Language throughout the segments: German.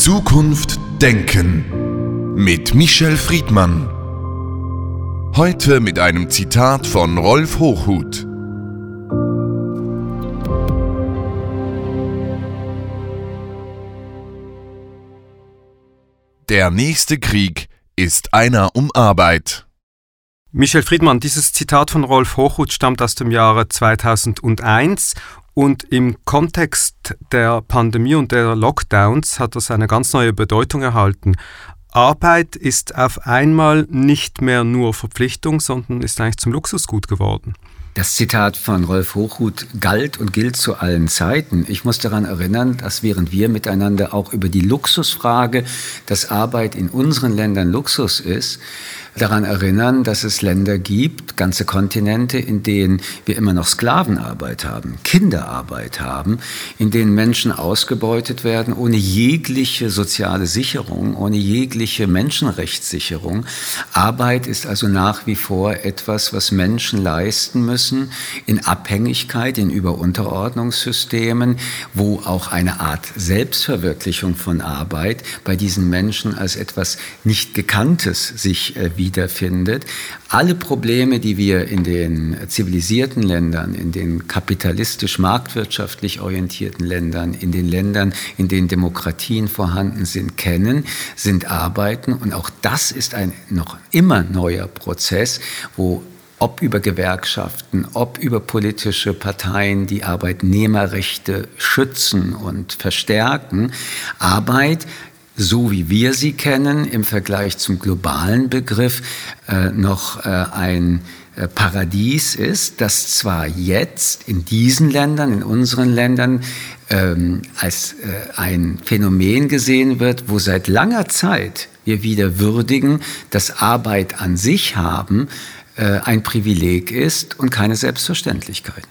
Zukunft Denken mit Michel Friedmann. Heute mit einem Zitat von Rolf Hochhuth. Der nächste Krieg ist einer um Arbeit. Michel Friedmann, dieses Zitat von Rolf Hochhuth stammt aus dem Jahre 2001 und im Kontext der Pandemie und der Lockdowns hat das eine ganz neue Bedeutung erhalten. Arbeit ist auf einmal nicht mehr nur Verpflichtung, sondern ist eigentlich zum Luxusgut geworden. Das Zitat von Rolf Hochhuth galt und gilt zu allen Zeiten. Ich muss daran erinnern, dass während wir miteinander auch über die Luxusfrage, dass Arbeit in unseren Ländern Luxus ist, daran erinnern, dass es Länder gibt, ganze Kontinente, in denen wir immer noch Sklavenarbeit haben, Kinderarbeit haben, in denen Menschen ausgebeutet werden ohne jegliche soziale Sicherung, ohne jegliche Menschenrechtssicherung. Arbeit ist also nach wie vor etwas, was Menschen leisten müssen in Abhängigkeit, in Überunterordnungssystemen, wo auch eine Art Selbstverwirklichung von Arbeit bei diesen Menschen als etwas nicht Gekanntes sich äh, wiederfindet. Alle Probleme, die wir in den zivilisierten Ländern, in den kapitalistisch-marktwirtschaftlich orientierten Ländern, in den Ländern, in denen Demokratien vorhanden sind, kennen, sind Arbeiten. Und auch das ist ein noch immer neuer Prozess, wo ob über Gewerkschaften, ob über politische Parteien, die Arbeitnehmerrechte schützen und verstärken, Arbeit so wie wir sie kennen, im Vergleich zum globalen Begriff äh, noch äh, ein äh, Paradies ist, das zwar jetzt in diesen Ländern, in unseren Ländern, ähm, als äh, ein Phänomen gesehen wird, wo seit langer Zeit wir wieder würdigen, dass Arbeit an sich haben äh, ein Privileg ist und keine Selbstverständlichkeit.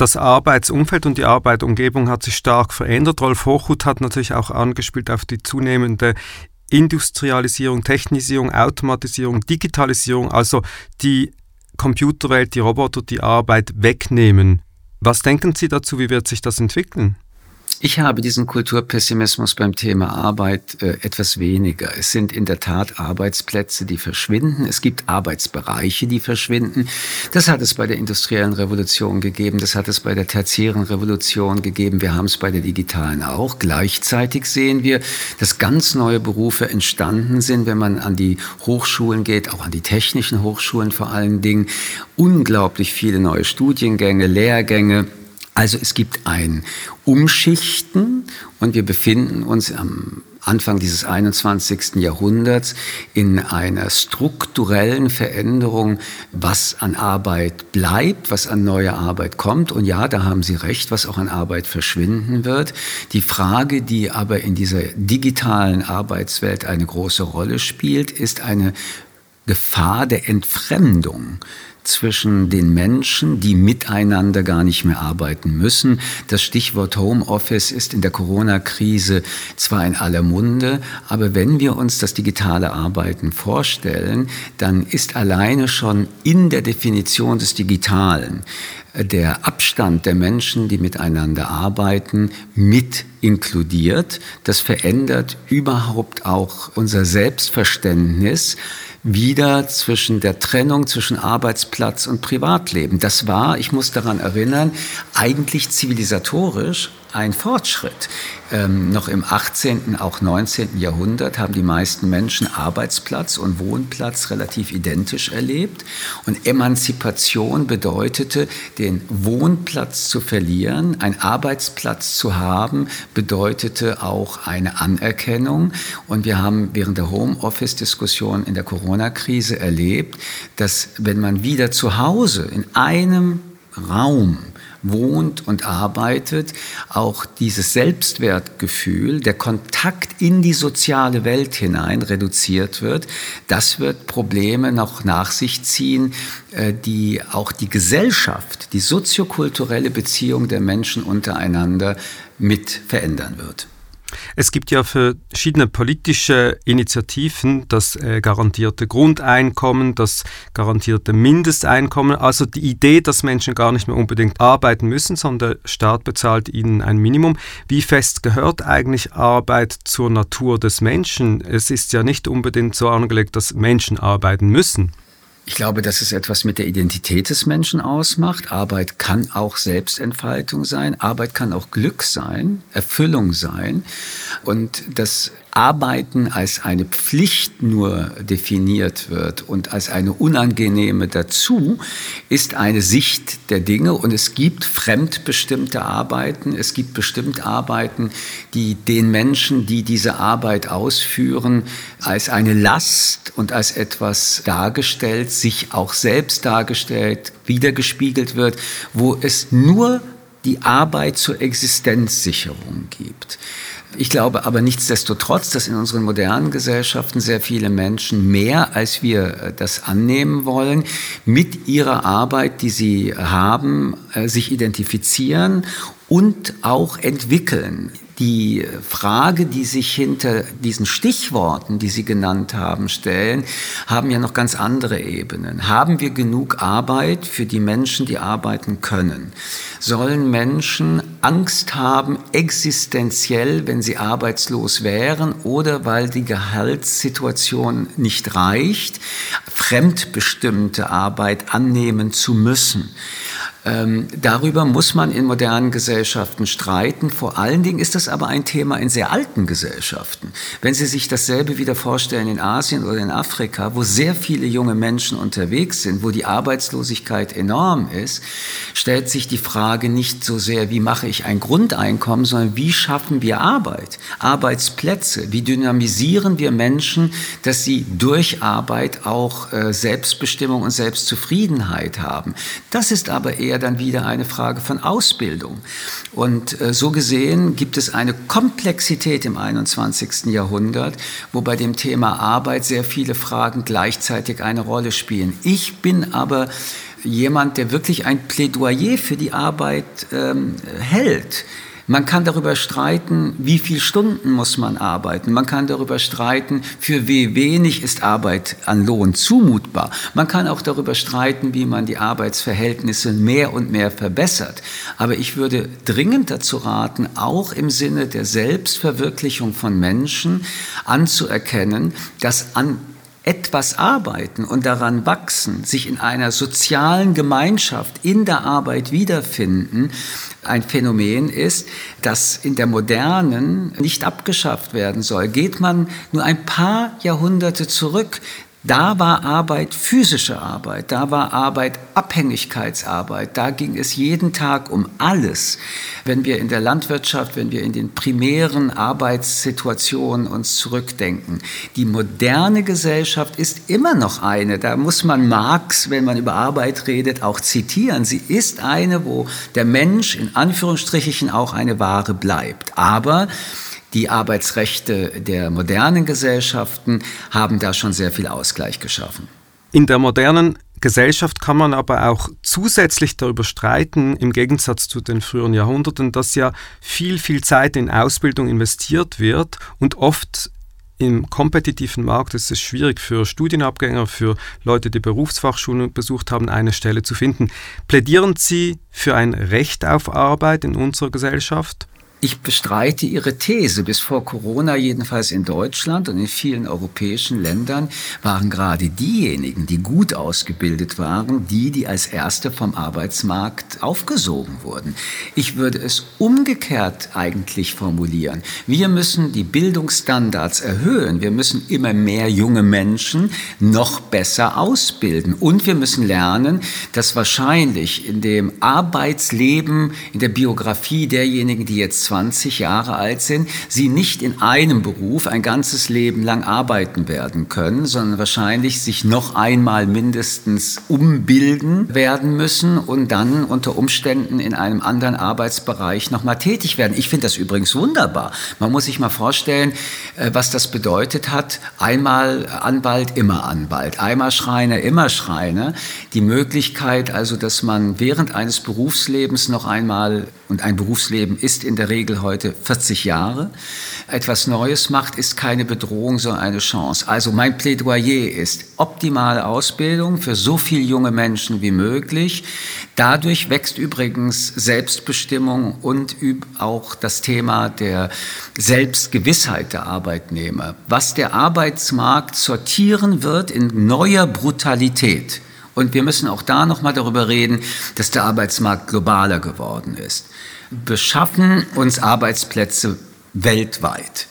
Das Arbeitsumfeld und die Arbeitsumgebung hat sich stark verändert. Rolf Hochhuth hat natürlich auch angespielt auf die zunehmende Industrialisierung, Technisierung, Automatisierung, Digitalisierung, also die Computerwelt, die Roboter die Arbeit wegnehmen. Was denken Sie dazu? Wie wird sich das entwickeln? Ich habe diesen Kulturpessimismus beim Thema Arbeit äh, etwas weniger. Es sind in der Tat Arbeitsplätze, die verschwinden. Es gibt Arbeitsbereiche, die verschwinden. Das hat es bei der industriellen Revolution gegeben. Das hat es bei der tertiären Revolution gegeben. Wir haben es bei der digitalen auch. Gleichzeitig sehen wir, dass ganz neue Berufe entstanden sind, wenn man an die Hochschulen geht, auch an die technischen Hochschulen vor allen Dingen. Unglaublich viele neue Studiengänge, Lehrgänge also es gibt ein Umschichten und wir befinden uns am Anfang dieses 21. Jahrhunderts in einer strukturellen Veränderung, was an Arbeit bleibt, was an neue Arbeit kommt. Und ja, da haben Sie recht, was auch an Arbeit verschwinden wird. Die Frage, die aber in dieser digitalen Arbeitswelt eine große Rolle spielt, ist eine Gefahr der Entfremdung zwischen den Menschen, die miteinander gar nicht mehr arbeiten müssen. Das Stichwort Homeoffice ist in der Corona-Krise zwar in aller Munde, aber wenn wir uns das digitale Arbeiten vorstellen, dann ist alleine schon in der Definition des Digitalen der Abstand der Menschen, die miteinander arbeiten, mit inkludiert. Das verändert überhaupt auch unser Selbstverständnis wieder zwischen der Trennung zwischen Arbeitsplatz und Privatleben. Das war, ich muss daran erinnern, eigentlich zivilisatorisch ein Fortschritt. Ähm, noch im 18., auch 19. Jahrhundert haben die meisten Menschen Arbeitsplatz und Wohnplatz relativ identisch erlebt. Und Emanzipation bedeutete, den Wohnplatz zu verlieren. Ein Arbeitsplatz zu haben, bedeutete auch eine Anerkennung. Und wir haben während der Homeoffice-Diskussion in der Corona-Krise erlebt, dass wenn man wieder zu Hause in einem Raum wohnt und arbeitet, auch dieses Selbstwertgefühl, der Kontakt in die soziale Welt hinein reduziert wird, das wird Probleme noch nach sich ziehen, äh, die auch die Gesellschaft, die soziokulturelle Beziehung der Menschen untereinander mit verändern wird. Es gibt ja verschiedene politische Initiativen, das äh, garantierte Grundeinkommen, das garantierte Mindesteinkommen, also die Idee, dass Menschen gar nicht mehr unbedingt arbeiten müssen, sondern der Staat bezahlt ihnen ein Minimum. Wie fest gehört eigentlich Arbeit zur Natur des Menschen? Es ist ja nicht unbedingt so angelegt, dass Menschen arbeiten müssen. Ich glaube, dass es etwas mit der Identität des Menschen ausmacht. Arbeit kann auch Selbstentfaltung sein. Arbeit kann auch Glück sein, Erfüllung sein. Und das Arbeiten als eine Pflicht nur definiert wird und als eine unangenehme dazu, ist eine Sicht der Dinge und es gibt fremdbestimmte Arbeiten, es gibt bestimmte Arbeiten, die den Menschen, die diese Arbeit ausführen, als eine Last und als etwas dargestellt, sich auch selbst dargestellt, wiedergespiegelt wird, wo es nur die Arbeit zur Existenzsicherung gibt. Ich glaube aber nichtsdestotrotz, dass in unseren modernen Gesellschaften sehr viele Menschen mehr, als wir äh, das annehmen wollen, mit ihrer Arbeit, die sie haben, äh, sich identifizieren und auch entwickeln die Frage, die sich hinter diesen Stichworten, die Sie genannt haben, stellen, haben ja noch ganz andere Ebenen. Haben wir genug Arbeit für die Menschen, die arbeiten können? Sollen Menschen Angst haben, existenziell, wenn sie arbeitslos wären oder weil die Gehaltssituation nicht reicht, fremdbestimmte Arbeit annehmen zu müssen? Ähm, darüber muss man in modernen Gesellschaften streiten. Vor allen Dingen ist das aber ein Thema in sehr alten Gesellschaften. Wenn Sie sich dasselbe wieder vorstellen in Asien oder in Afrika, wo sehr viele junge Menschen unterwegs sind, wo die Arbeitslosigkeit enorm ist, stellt sich die Frage nicht so sehr, wie mache ich ein Grundeinkommen, sondern wie schaffen wir Arbeit, Arbeitsplätze, wie dynamisieren wir Menschen, dass sie durch Arbeit auch äh, Selbstbestimmung und Selbstzufriedenheit haben. Das ist aber eher eher dann wieder eine Frage von Ausbildung. Und äh, so gesehen gibt es eine Komplexität im 21. Jahrhundert, wo bei dem Thema Arbeit sehr viele Fragen gleichzeitig eine Rolle spielen. Ich bin aber jemand, der wirklich ein Plädoyer für die Arbeit ähm, hält. Man kann darüber streiten, wie viele Stunden muss man arbeiten. Man kann darüber streiten, für wie wenig ist Arbeit an Lohn zumutbar. Man kann auch darüber streiten, wie man die Arbeitsverhältnisse mehr und mehr verbessert. Aber ich würde dringend dazu raten, auch im Sinne der Selbstverwirklichung von Menschen anzuerkennen, dass an etwas arbeiten und daran wachsen, sich in einer sozialen Gemeinschaft in der Arbeit wiederfinden, ein Phänomen ist, das in der modernen nicht abgeschafft werden soll. Geht man nur ein paar Jahrhunderte zurück, da war Arbeit physische Arbeit, da war Arbeit Abhängigkeitsarbeit, da ging es jeden Tag um alles. Wenn wir in der Landwirtschaft, wenn wir in den primären Arbeitssituationen uns zurückdenken, die moderne Gesellschaft ist immer noch eine, da muss man Marx, wenn man über Arbeit redet, auch zitieren. Sie ist eine, wo der Mensch in Anführungsstrichen auch eine Ware bleibt. Aber die Arbeitsrechte der modernen Gesellschaften haben da schon sehr viel Ausgleich geschaffen. In der modernen Gesellschaft kann man aber auch zusätzlich darüber streiten, im Gegensatz zu den früheren Jahrhunderten, dass ja viel, viel Zeit in Ausbildung investiert wird und oft im kompetitiven Markt ist es schwierig für Studienabgänger, für Leute, die Berufsfachschulen besucht haben, eine Stelle zu finden. Plädieren Sie für ein Recht auf Arbeit in unserer Gesellschaft? Ich bestreite Ihre These. Bis vor Corona, jedenfalls in Deutschland und in vielen europäischen Ländern, waren gerade diejenigen, die gut ausgebildet waren, die, die als Erste vom Arbeitsmarkt aufgesogen wurden. Ich würde es umgekehrt eigentlich formulieren. Wir müssen die Bildungsstandards erhöhen. Wir müssen immer mehr junge Menschen noch besser ausbilden. Und wir müssen lernen, dass wahrscheinlich in dem Arbeitsleben, in der Biografie derjenigen, die jetzt 20 Jahre alt sind, sie nicht in einem Beruf ein ganzes Leben lang arbeiten werden können, sondern wahrscheinlich sich noch einmal mindestens umbilden werden müssen und dann unter Umständen in einem anderen Arbeitsbereich nochmal tätig werden. Ich finde das übrigens wunderbar. Man muss sich mal vorstellen, äh, was das bedeutet hat. Einmal Anwalt, immer Anwalt. Einmal Schreiner, immer Schreiner. Die Möglichkeit also, dass man während eines Berufslebens noch einmal und ein Berufsleben ist in der Regel heute 40 Jahre, etwas Neues macht, ist keine Bedrohung, sondern eine Chance. Also mein Plädoyer ist optimale Ausbildung für so viele junge Menschen wie möglich. Dadurch wächst übrigens Selbstbestimmung und auch das Thema der Selbstgewissheit der Arbeitnehmer. Was der Arbeitsmarkt sortieren wird in neuer Brutalität. Und wir müssen auch da nochmal darüber reden, dass der Arbeitsmarkt globaler geworden ist. Beschaffen uns Arbeitsplätze weltweit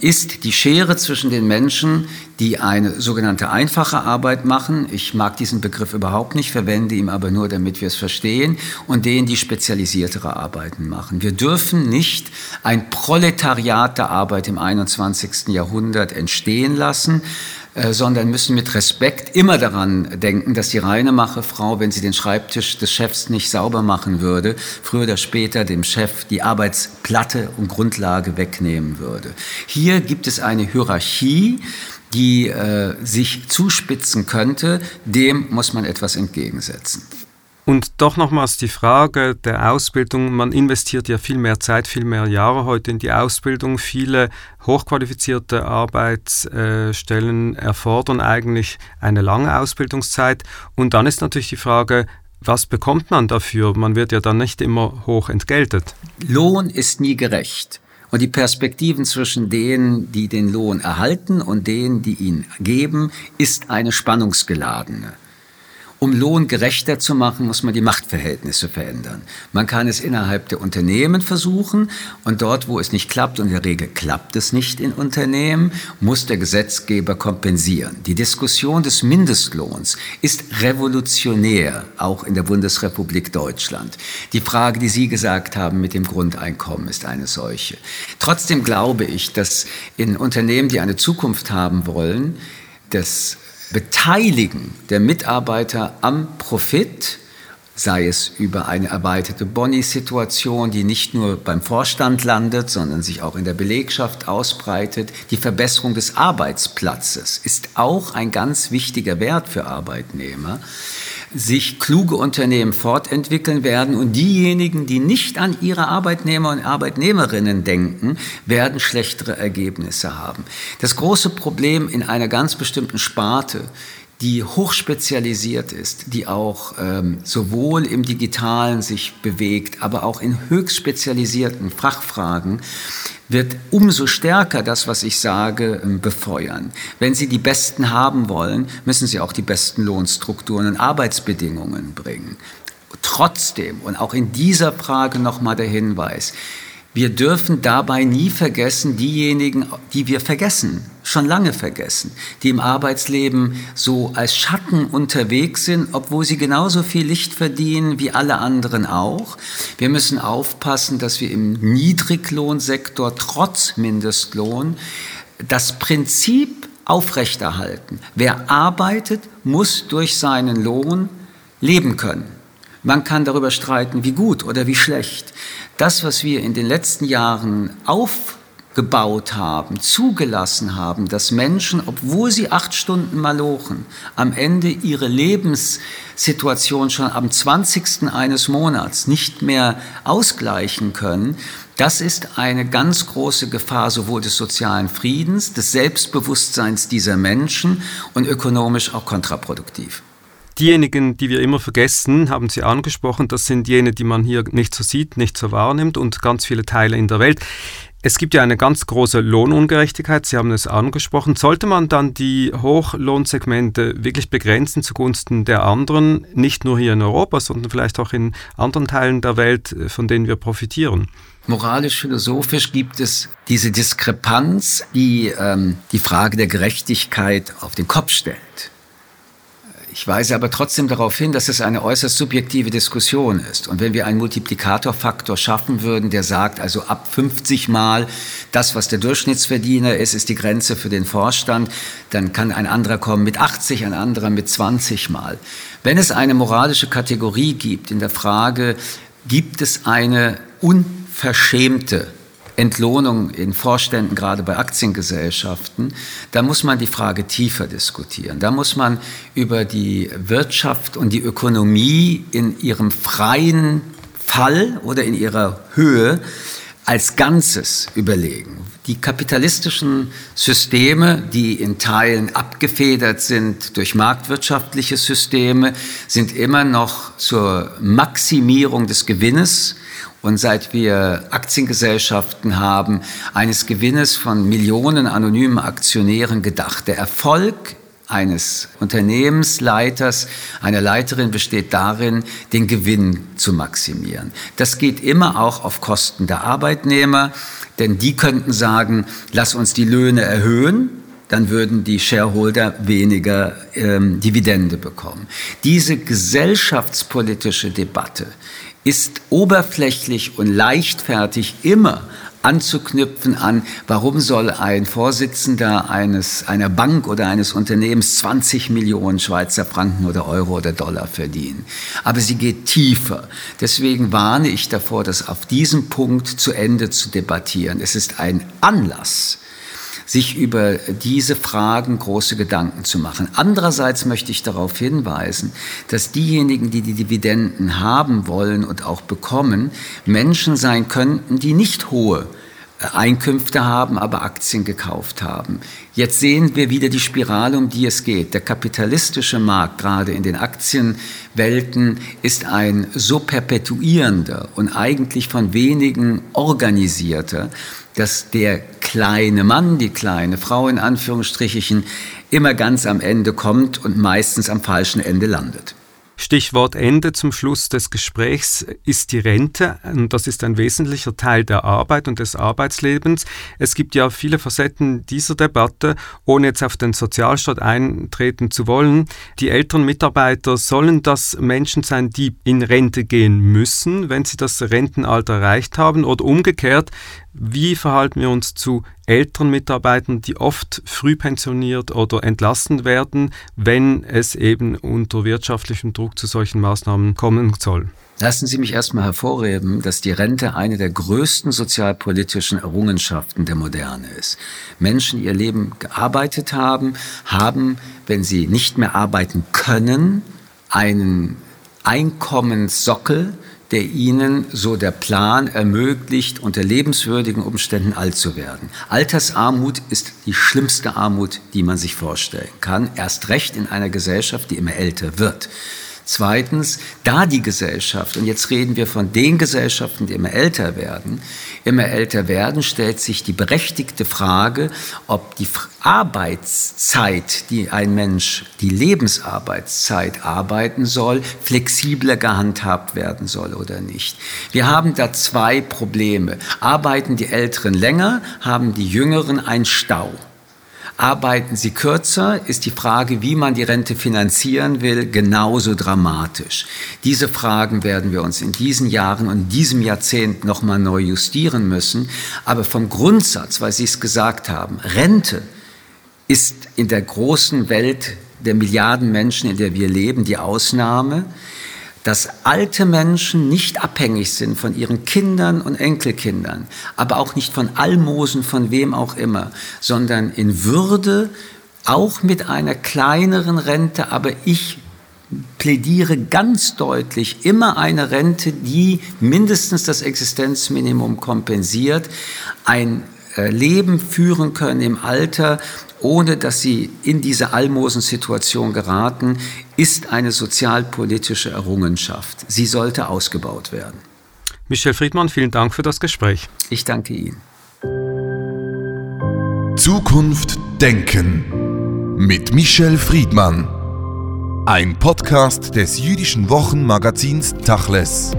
ist die Schere zwischen den Menschen, die eine sogenannte einfache Arbeit machen, ich mag diesen Begriff überhaupt nicht, verwende ihn aber nur, damit wir es verstehen, und denen, die spezialisiertere Arbeiten machen. Wir dürfen nicht ein Proletariat der Arbeit im 21. Jahrhundert entstehen lassen, sondern müssen mit Respekt immer daran denken, dass die Reinemache-Frau, wenn sie den Schreibtisch des Chefs nicht sauber machen würde, früher oder später dem Chef die Arbeitsplatte und Grundlage wegnehmen würde. Hier gibt es eine Hierarchie, die äh, sich zuspitzen könnte, dem muss man etwas entgegensetzen. Und doch nochmals die Frage der Ausbildung. Man investiert ja viel mehr Zeit, viel mehr Jahre heute in die Ausbildung. Viele hochqualifizierte Arbeitsstellen erfordern eigentlich eine lange Ausbildungszeit. Und dann ist natürlich die Frage, was bekommt man dafür? Man wird ja dann nicht immer hoch entgeltet. Lohn ist nie gerecht. Und die Perspektiven zwischen denen, die den Lohn erhalten und denen, die ihn geben, ist eine spannungsgeladene. Um Lohn gerechter zu machen, muss man die Machtverhältnisse verändern. Man kann es innerhalb der Unternehmen versuchen und dort, wo es nicht klappt, und in der Regel klappt es nicht in Unternehmen, muss der Gesetzgeber kompensieren. Die Diskussion des Mindestlohns ist revolutionär, auch in der Bundesrepublik Deutschland. Die Frage, die Sie gesagt haben mit dem Grundeinkommen, ist eine solche. Trotzdem glaube ich, dass in Unternehmen, die eine Zukunft haben wollen, das Beteiligen der Mitarbeiter am Profit, sei es über eine erweiterte Boni-Situation, die nicht nur beim Vorstand landet, sondern sich auch in der Belegschaft ausbreitet. Die Verbesserung des Arbeitsplatzes ist auch ein ganz wichtiger Wert für Arbeitnehmer sich kluge Unternehmen fortentwickeln werden und diejenigen, die nicht an ihre Arbeitnehmer und Arbeitnehmerinnen denken, werden schlechtere Ergebnisse haben. Das große Problem in einer ganz bestimmten Sparte die hochspezialisiert ist, die auch ähm, sowohl im digitalen sich bewegt, aber auch in höchst spezialisierten Fachfragen, wird umso stärker das, was ich sage, ähm, befeuern. Wenn Sie die Besten haben wollen, müssen Sie auch die besten Lohnstrukturen und Arbeitsbedingungen bringen. Trotzdem, und auch in dieser Frage nochmal der Hinweis, wir dürfen dabei nie vergessen, diejenigen, die wir vergessen, schon lange vergessen, die im Arbeitsleben so als Schatten unterwegs sind, obwohl sie genauso viel Licht verdienen wie alle anderen auch. Wir müssen aufpassen, dass wir im Niedriglohnsektor trotz Mindestlohn das Prinzip aufrechterhalten. Wer arbeitet, muss durch seinen Lohn leben können. Man kann darüber streiten, wie gut oder wie schlecht. Das, was wir in den letzten Jahren aufgebaut haben, zugelassen haben, dass Menschen, obwohl sie acht Stunden malochen, am Ende ihre Lebenssituation schon am 20. eines Monats nicht mehr ausgleichen können, das ist eine ganz große Gefahr sowohl des sozialen Friedens, des Selbstbewusstseins dieser Menschen und ökonomisch auch kontraproduktiv. Diejenigen, die wir immer vergessen, haben Sie angesprochen, das sind jene, die man hier nicht so sieht, nicht so wahrnimmt und ganz viele Teile in der Welt. Es gibt ja eine ganz große Lohnungerechtigkeit, Sie haben es angesprochen. Sollte man dann die Hochlohnsegmente wirklich begrenzen zugunsten der anderen, nicht nur hier in Europa, sondern vielleicht auch in anderen Teilen der Welt, von denen wir profitieren? Moralisch-philosophisch gibt es diese Diskrepanz, die ähm, die Frage der Gerechtigkeit auf den Kopf stellt. Ich weise aber trotzdem darauf hin, dass es eine äußerst subjektive Diskussion ist. Und wenn wir einen Multiplikatorfaktor schaffen würden, der sagt, also ab 50 Mal das, was der Durchschnittsverdiener ist, ist die Grenze für den Vorstand, dann kann ein anderer kommen mit 80, ein anderer mit 20 Mal. Wenn es eine moralische Kategorie gibt in der Frage, gibt es eine unverschämte Entlohnung in Vorständen, gerade bei Aktiengesellschaften, da muss man die Frage tiefer diskutieren. Da muss man über die Wirtschaft und die Ökonomie in ihrem freien Fall oder in ihrer Höhe als Ganzes überlegen. Die kapitalistischen Systeme, die in Teilen abgefedert sind durch marktwirtschaftliche Systeme, sind immer noch zur Maximierung des Gewinnes und seit wir Aktiengesellschaften haben, eines Gewinnes von Millionen anonymen Aktionären gedacht. Der Erfolg eines Unternehmensleiters, einer Leiterin besteht darin, den Gewinn zu maximieren. Das geht immer auch auf Kosten der Arbeitnehmer, denn die könnten sagen, lass uns die Löhne erhöhen, dann würden die Shareholder weniger ähm, Dividende bekommen. Diese gesellschaftspolitische Debatte ist oberflächlich und leichtfertig immer anzuknüpfen an, warum soll ein Vorsitzender eines, einer Bank oder eines Unternehmens 20 Millionen Schweizer Franken oder Euro oder Dollar verdienen. Aber sie geht tiefer. Deswegen warne ich davor, das auf diesem Punkt zu Ende zu debattieren. Es ist ein Anlass, sich über diese Fragen große Gedanken zu machen. Andererseits möchte ich darauf hinweisen, dass diejenigen, die die Dividenden haben wollen und auch bekommen, Menschen sein könnten, die nicht hohe äh, Einkünfte haben, aber Aktien gekauft haben. Jetzt sehen wir wieder die Spirale, um die es geht. Der kapitalistische Markt, gerade in den Aktienwelten, ist ein so perpetuierender und eigentlich von wenigen organisierter, dass der kleine Mann, die kleine Frau in Anführungsstrichen, immer ganz am Ende kommt und meistens am falschen Ende landet. Stichwort Ende zum Schluss des Gesprächs ist die Rente. Das ist ein wesentlicher Teil der Arbeit und des Arbeitslebens. Es gibt ja viele Facetten dieser Debatte, ohne jetzt auf den Sozialstaat eintreten zu wollen. Die älteren Mitarbeiter sollen das Menschen sein, die in Rente gehen müssen, wenn sie das Rentenalter erreicht haben oder umgekehrt. Wie verhalten wir uns zu älteren Mitarbeitern, die oft früh pensioniert oder entlassen werden, wenn es eben unter wirtschaftlichem Druck zu solchen Maßnahmen kommen soll? Lassen Sie mich erstmal hervorheben, dass die Rente eine der größten sozialpolitischen Errungenschaften der Moderne ist. Menschen, die ihr Leben gearbeitet haben, haben, wenn sie nicht mehr arbeiten können, einen Einkommenssockel, der ihnen, so der Plan, ermöglicht, unter lebenswürdigen Umständen alt zu werden. Altersarmut ist die schlimmste Armut, die man sich vorstellen kann, erst recht in einer Gesellschaft, die immer älter wird. Zweitens, da die Gesellschaft, und jetzt reden wir von den Gesellschaften, die immer älter werden, immer älter werden, stellt sich die berechtigte Frage, ob die Arbeitszeit, die ein Mensch, die Lebensarbeitszeit arbeiten soll, flexibler gehandhabt werden soll oder nicht. Wir haben da zwei Probleme. Arbeiten die Älteren länger, haben die Jüngeren einen Stau. Arbeiten Sie kürzer, ist die Frage, wie man die Rente finanzieren will, genauso dramatisch. Diese Fragen werden wir uns in diesen Jahren und diesem Jahrzehnt nochmal neu justieren müssen. Aber vom Grundsatz, weil Sie es gesagt haben, Rente ist in der großen Welt der Milliarden Menschen, in der wir leben, die Ausnahme dass alte Menschen nicht abhängig sind von ihren Kindern und Enkelkindern, aber auch nicht von Almosen, von wem auch immer, sondern in Würde, auch mit einer kleineren Rente, aber ich plädiere ganz deutlich immer eine Rente, die mindestens das Existenzminimum kompensiert, ein Leben führen können im Alter, ohne dass sie in diese Almosensituation geraten, ist eine sozialpolitische Errungenschaft. Sie sollte ausgebaut werden. Michel Friedmann, vielen Dank für das Gespräch. Ich danke Ihnen. Zukunft Denken mit Michel Friedmann. Ein Podcast des jüdischen Wochenmagazins Tachles.